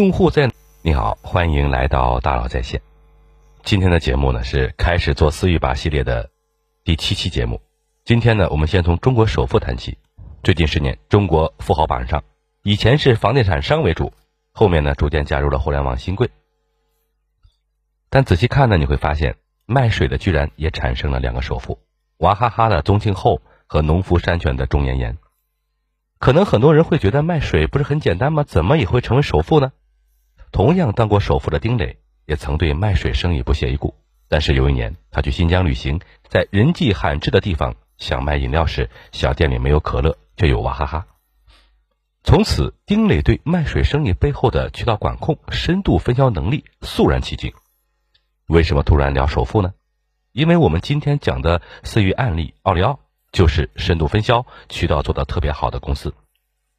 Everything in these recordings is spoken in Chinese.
用户在你好，欢迎来到大佬在线。今天的节目呢是开始做私域吧系列的第七期节目。今天呢，我们先从中国首富谈起。最近十年，中国富豪榜上，以前是房地产商为主，后面呢逐渐加入了互联网新贵。但仔细看呢，你会发现卖水的居然也产生了两个首富：娃哈哈的宗庆后和农夫山泉的钟妍妍。可能很多人会觉得卖水不是很简单吗？怎么也会成为首富呢？同样当过首富的丁磊，也曾对卖水生意不屑一顾。但是有一年，他去新疆旅行，在人迹罕至的地方想卖饮料时，小店里没有可乐，却有娃哈哈。从此，丁磊对卖水生意背后的渠道管控、深度分销能力肃然起敬。为什么突然聊首富呢？因为我们今天讲的私域案例奥利奥，就是深度分销、渠道做得特别好的公司。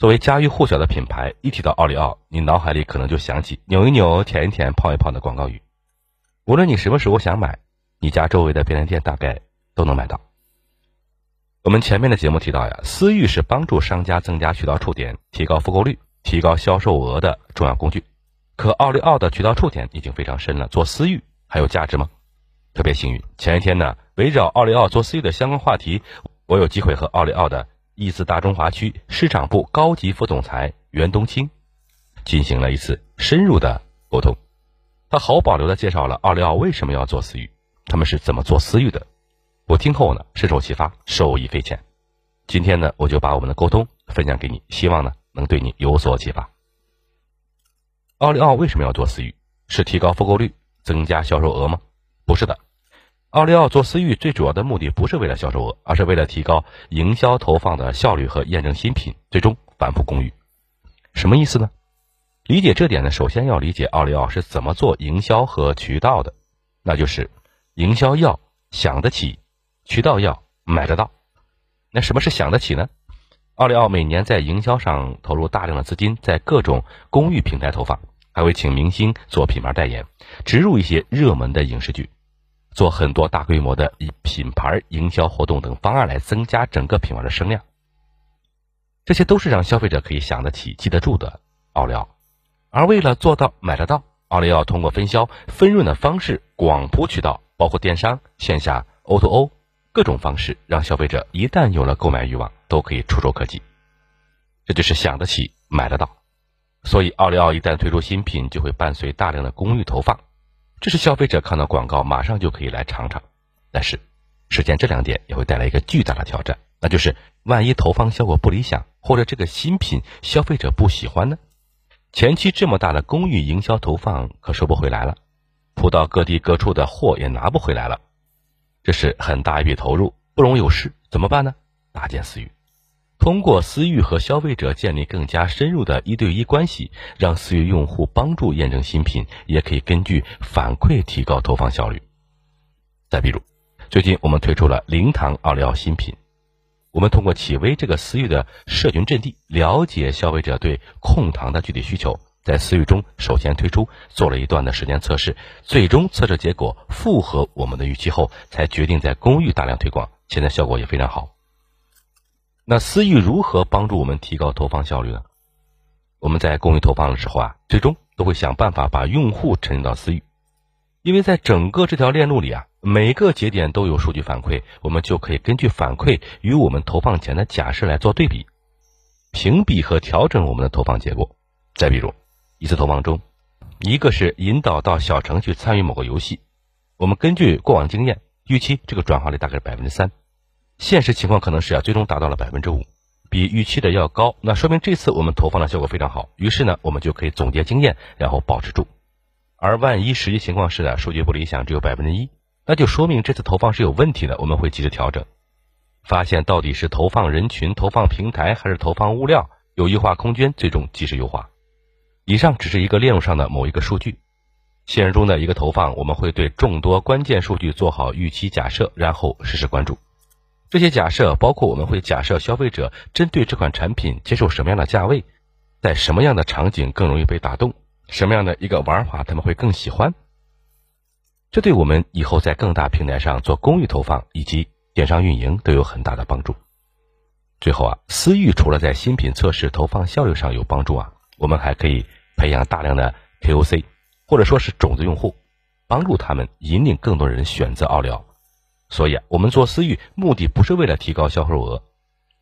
作为家喻户晓的品牌，一提到奥利奥，你脑海里可能就想起“扭一扭、舔一舔、泡一泡”的广告语。无论你什么时候想买，你家周围的便利店大概都能买到。我们前面的节目提到呀，私域是帮助商家增加渠道触点、提高复购率、提高销售额的重要工具。可奥利奥的渠道触点已经非常深了，做私域还有价值吗？特别幸运，前一天呢，围绕奥利奥做私域的相关话题，我有机会和奥利奥的。易资大中华区市场部高级副总裁袁冬青进行了一次深入的沟通，他毫无保留的介绍了奥利奥为什么要做私域，他们是怎么做私域的。我听后呢，深受启发，受益匪浅。今天呢，我就把我们的沟通分享给你，希望呢能对你有所启发。奥利奥为什么要做私域？是提高复购率、增加销售额吗？不是的。奥利奥做私域最主要的目的不是为了销售额，而是为了提高营销投放的效率和验证新品，最终反哺公域。什么意思呢？理解这点呢，首先要理解奥利奥是怎么做营销和渠道的。那就是营销要想得起，渠道要买得到。那什么是想得起呢？奥利奥每年在营销上投入大量的资金，在各种公域平台投放，还会请明星做品牌代言，植入一些热门的影视剧。做很多大规模的以品牌营销活动等方案来增加整个品牌的声量，这些都是让消费者可以想得起、记得住的奥利奥。而为了做到买得到，奥利奥通过分销分润的方式，广铺渠道，包括电商、线下、O2O 各种方式，让消费者一旦有了购买欲望，都可以触手可及。这就是想得起、买得到。所以，奥利奥一旦推出新品，就会伴随大量的公域投放。这是消费者看到广告马上就可以来尝尝，但是实现这两点也会带来一个巨大的挑战，那就是万一投放效果不理想，或者这个新品消费者不喜欢呢？前期这么大的公域营销投放可收不回来了，铺到各地各处的货也拿不回来了，这是很大一笔投入，不容有失，怎么办呢？搭建私域。通过私域和消费者建立更加深入的一对一关系，让私域用户帮助验证新品，也可以根据反馈提高投放效率。再比如，最近我们推出了零糖奥利奥新品，我们通过企微这个私域的社群阵地，了解消费者对控糖的具体需求，在私域中首先推出，做了一段的时间测试，最终测试结果符合我们的预期后，才决定在公域大量推广，现在效果也非常好。那私域如何帮助我们提高投放效率呢？我们在公域投放的时候啊，最终都会想办法把用户沉入到私域，因为在整个这条链路里啊，每个节点都有数据反馈，我们就可以根据反馈与我们投放前的假设来做对比，评比和调整我们的投放结果。再比如，一次投放中，一个是引导到小程序参与某个游戏，我们根据过往经验预期这个转化率大概是百分之三。现实情况可能是啊，最终达到了百分之五，比预期的要高。那说明这次我们投放的效果非常好。于是呢，我们就可以总结经验，然后保持住。而万一实际情况是呢，数据不理想，只有百分之一，那就说明这次投放是有问题的。我们会及时调整，发现到底是投放人群、投放平台还是投放物料有优化空间，最终及时优化。以上只是一个链路上的某一个数据，现实中的一个投放，我们会对众多关键数据做好预期假设，然后实时关注。这些假设包括我们会假设消费者针对这款产品接受什么样的价位，在什么样的场景更容易被打动，什么样的一个玩法他们会更喜欢。这对我们以后在更大平台上做公域投放以及电商运营都有很大的帮助。最后啊，私域除了在新品测试投放效率上有帮助啊，我们还可以培养大量的 KOC，或者说是种子用户，帮助他们引领更多人选择奥利奥。所以啊，我们做私域目的不是为了提高销售额、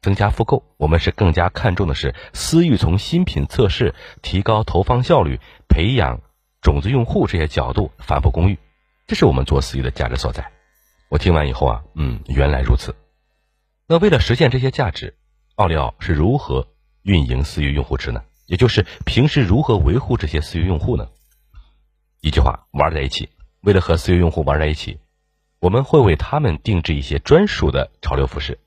增加复购，我们是更加看重的是私域从新品测试、提高投放效率、培养种子用户这些角度反复公寓，这是我们做私域的价值所在。我听完以后啊，嗯，原来如此。那为了实现这些价值，奥利奥是如何运营私域用户池呢？也就是平时如何维护这些私域用户呢？一句话，玩在一起。为了和私域用户玩在一起。我们会为他们定制一些专属的潮流服饰，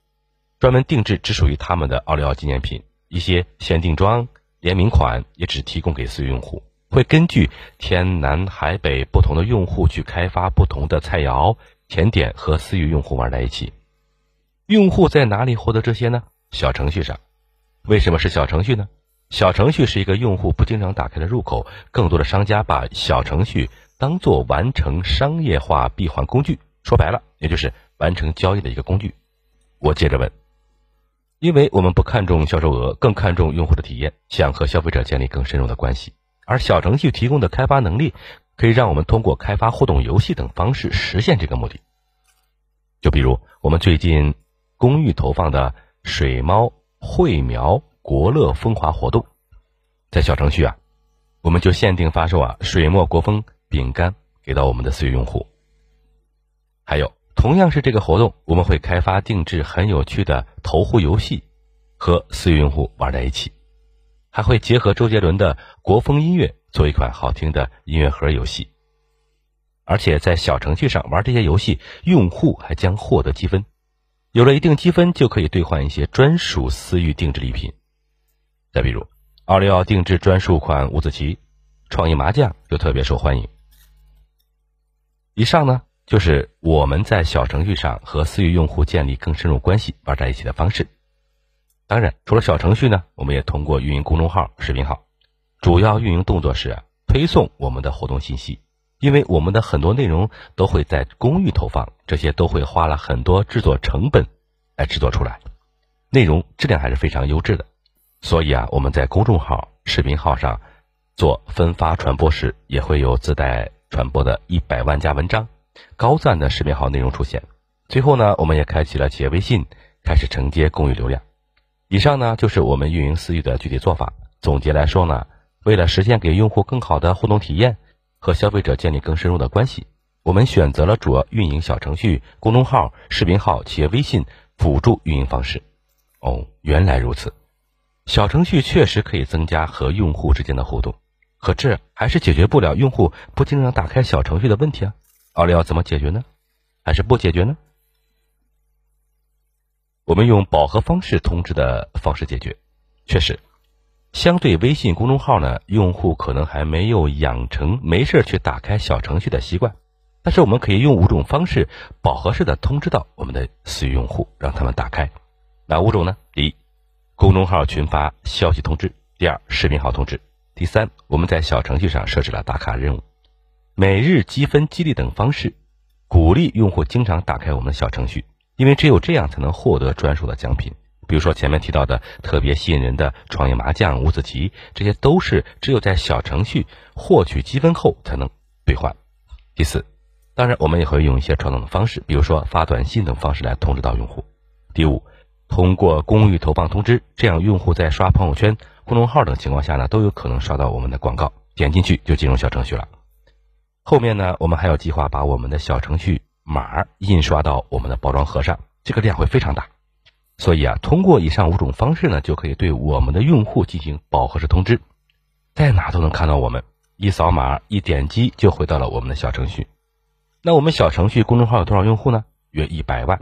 专门定制只属于他们的奥利奥纪念品，一些限定装、联名款也只提供给私域用户。会根据天南海北不同的用户去开发不同的菜肴、甜点和私域用户玩在一起。用户在哪里获得这些呢？小程序上。为什么是小程序呢？小程序是一个用户不经常打开的入口，更多的商家把小程序当做完成商业化闭环工具。说白了，也就是完成交易的一个工具。我接着问，因为我们不看重销售额，更看重用户的体验，想和消费者建立更深入的关系。而小程序提供的开发能力，可以让我们通过开发互动游戏等方式实现这个目的。就比如我们最近公寓投放的水猫绘苗国乐风华活动，在小程序啊，我们就限定发售啊水墨国风饼干给到我们的私域用户。还有，同样是这个活动，我们会开发定制很有趣的投壶游戏，和私域用户玩在一起，还会结合周杰伦的国风音乐做一款好听的音乐盒游戏。而且在小程序上玩这些游戏，用户还将获得积分，有了一定积分就可以兑换一些专属私域定制礼品。再比如，奥利奥定制专属款五子棋、创意麻将就特别受欢迎。以上呢？就是我们在小程序上和私域用户建立更深入关系、玩在一起的方式。当然，除了小程序呢，我们也通过运营公众号、视频号，主要运营动作是推送我们的活动信息。因为我们的很多内容都会在公寓投放，这些都会花了很多制作成本来制作出来，内容质量还是非常优质的。所以啊，我们在公众号、视频号上做分发传播时，也会有自带传播的一百万加文章。高赞的视频号内容出现，最后呢，我们也开启了企业微信，开始承接公域流量。以上呢，就是我们运营私域的具体做法。总结来说呢，为了实现给用户更好的互动体验和消费者建立更深入的关系，我们选择了主要运营小程序、公众号、视频号、企业微信辅助运营方式。哦，原来如此，小程序确实可以增加和用户之间的互动，可这还是解决不了用户不经常打开小程序的问题啊。奥利奥怎么解决呢？还是不解决呢？我们用饱和方式通知的方式解决。确实，相对微信公众号呢，用户可能还没有养成没事去打开小程序的习惯。但是我们可以用五种方式饱和式的通知到我们的私域用户，让他们打开。哪五种呢？第一，公众号群发消息通知；第二，视频号通知；第三，我们在小程序上设置了打卡任务。每日积分激励等方式，鼓励用户经常打开我们的小程序，因为只有这样才能获得专属的奖品。比如说前面提到的特别吸引人的创业麻将、五子棋，这些都是只有在小程序获取积分后才能兑换。第四，当然我们也会用一些传统的方式，比如说发短信等方式来通知到用户。第五，通过公寓投放通知，这样用户在刷朋友圈、公众号等情况下呢，都有可能刷到我们的广告，点进去就进入小程序了。后面呢，我们还有计划把我们的小程序码印刷到我们的包装盒上，这个量会非常大。所以啊，通过以上五种方式呢，就可以对我们的用户进行饱和式通知，在哪都能看到我们，一扫码一点击就回到了我们的小程序。那我们小程序公众号有多少用户呢？约一百万。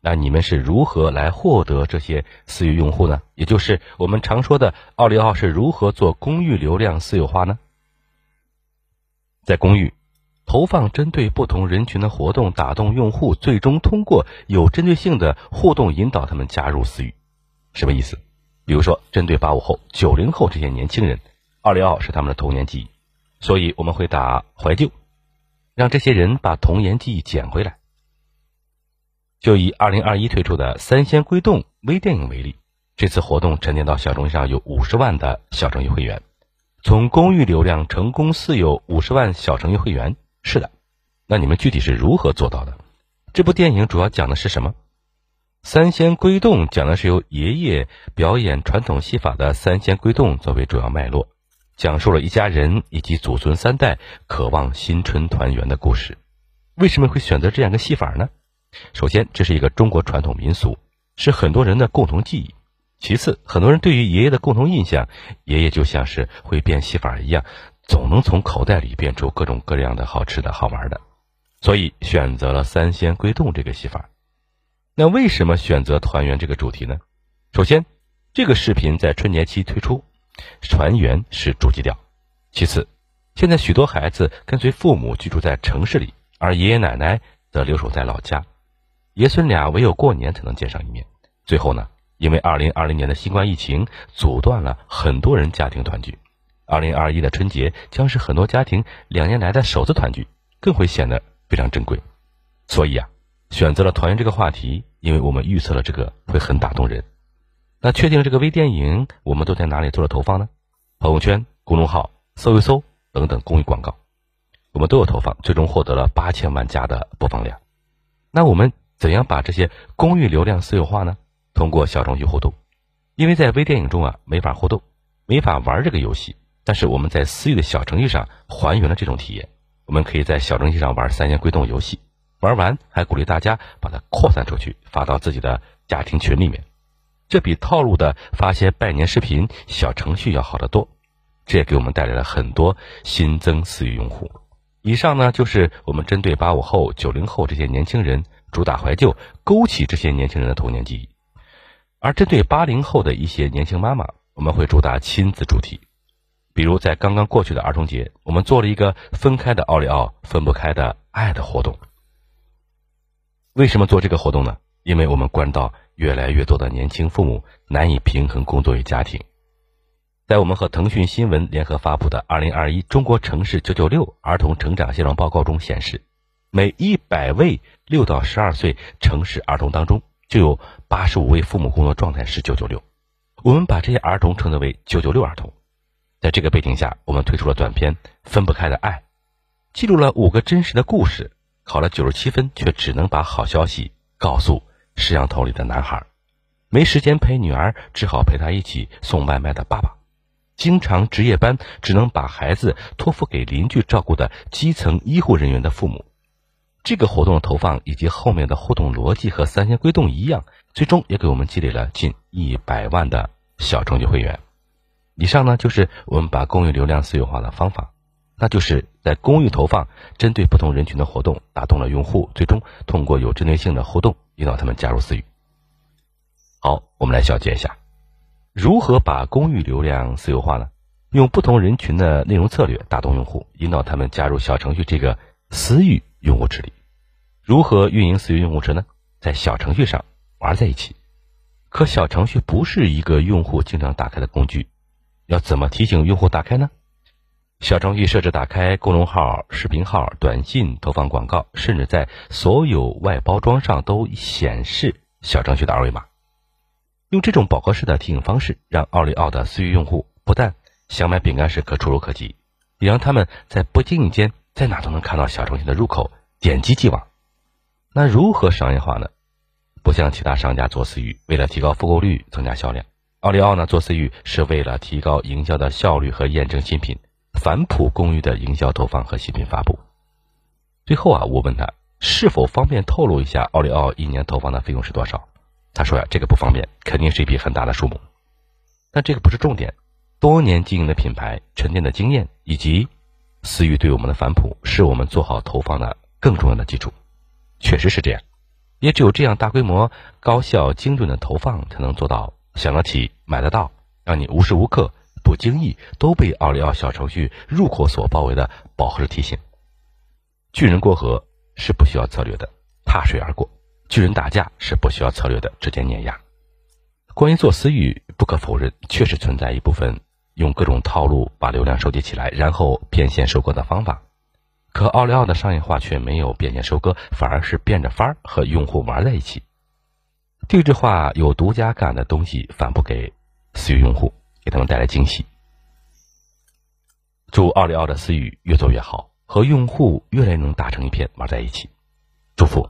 那你们是如何来获得这些私域用户呢？也就是我们常说的奥利奥是如何做公域流量私有化呢？在公寓投放针对不同人群的活动，打动用户，最终通过有针对性的互动引导他们加入私域，什么意思？比如说，针对八五后、九零后这些年轻人，奥利奥是他们的童年记忆，所以我们会打怀旧，让这些人把童年记忆捡回来。就以二零二一推出的《三仙归洞》微电影为例，这次活动沉淀到小程序上有五十万的小程序会员。从公域流量成功私有五十万小程序会员。是的，那你们具体是如何做到的？这部电影主要讲的是什么？三仙归洞讲的是由爷爷表演传统戏法的三仙归洞作为主要脉络，讲述了一家人以及祖孙三代渴望新春团圆的故事。为什么会选择这样一个戏法呢？首先，这是一个中国传统民俗，是很多人的共同记忆。其次，很多人对于爷爷的共同印象，爷爷就像是会变戏法一样，总能从口袋里变出各种各样的好吃的好玩的，所以选择了三仙归洞这个戏法。那为什么选择团圆这个主题呢？首先，这个视频在春节期推出，团圆是主基调。其次，现在许多孩子跟随父母居住在城市里，而爷爷奶奶则留守在老家，爷孙俩唯有过年才能见上一面。最后呢？因为二零二零年的新冠疫情阻断了很多人家庭团聚，二零二一的春节将是很多家庭两年来的首次团聚，更会显得非常珍贵。所以啊，选择了团圆这个话题，因为我们预测了这个会很打动人。那确定这个微电影，我们都在哪里做了投放呢？朋友圈、公众号搜一搜等等公益广告，我们都有投放，最终获得了八千万加的播放量。那我们怎样把这些公益流量私有化呢？通过小程序互动，因为在微电影中啊没法互动，没法玩这个游戏。但是我们在私域的小程序上还原了这种体验。我们可以在小程序上玩三仙归洞游戏，玩完还鼓励大家把它扩散出去，发到自己的家庭群里面。这比套路的发些拜年视频小程序要好得多。这也给我们带来了很多新增私域用户。以上呢就是我们针对八五后、九零后这些年轻人，主打怀旧，勾起这些年轻人的童年记忆。而针对八零后的一些年轻妈妈，我们会主打亲子主题，比如在刚刚过去的儿童节，我们做了一个分开的奥利奥分不开的爱的活动。为什么做这个活动呢？因为我们关到越来越多的年轻父母难以平衡工作与家庭。在我们和腾讯新闻联合发布的《二零二一中国城市九九六儿童成长现状报告》中显示，每一百位六到十二岁城市儿童当中，就有八十五位父母工作状态是九九六，我们把这些儿童称之为九九六儿童。在这个背景下，我们推出了短片《分不开的爱》，记录了五个真实的故事。考了九十七分，却只能把好消息告诉摄像头里的男孩，没时间陪女儿，只好陪她一起送外卖的爸爸，经常值夜班，只能把孩子托付给邻居照顾的基层医护人员的父母。这个活动的投放以及后面的互动逻辑和三仙归洞一样，最终也给我们积累了近一百万的小程序会员。以上呢就是我们把公域流量私有化的方法，那就是在公域投放，针对不同人群的活动，打动了用户，最终通过有针对性的互动，引导他们加入私域。好，我们来小结一下，如何把公域流量私有化呢？用不同人群的内容策略打动用户，引导他们加入小程序这个私域。用户池里，如何运营私域用户池呢？在小程序上玩在一起。可小程序不是一个用户经常打开的工具，要怎么提醒用户打开呢？小程序设置打开公众号、视频号、短信投放广告，甚至在所有外包装上都显示小程序的二维码。用这种饱和式的提醒方式，让奥利奥的私域用户不但想买饼干时可触手可及，也让他们在不经意间。在哪都能看到小程序的入口，点击即往。那如何商业化呢？不像其他商家做私域，为了提高复购率、增加销量，奥利奥呢做私域是为了提高营销的效率和验证新品，反哺公寓的营销投放和新品发布。最后啊，我问他是否方便透露一下奥利奥一年投放的费用是多少？他说呀，这个不方便，肯定是一笔很大的数目。但这个不是重点，多年经营的品牌、沉淀的经验以及。私域对我们的反哺，是我们做好投放的更重要的基础。确实是这样，也只有这样大规模、高效、精准的投放，才能做到想得起、买得到，让你无时无刻不经意都被奥利奥小程序入口所包围的饱和式提醒。巨人过河是不需要策略的，踏水而过；巨人打架是不需要策略的，直接碾压。关于做私域，不可否认，确实存在一部分。用各种套路把流量收集起来，然后变现收割的方法，可奥利奥的商业化却没有变现收割，反而是变着法儿和用户玩在一起，定制化有独家感的东西反哺给私域用户，给他们带来惊喜。祝奥利奥的私域越做越好，和用户越来能打成一片，玩在一起。祝福。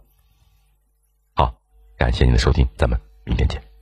好，感谢您的收听，咱们明天见。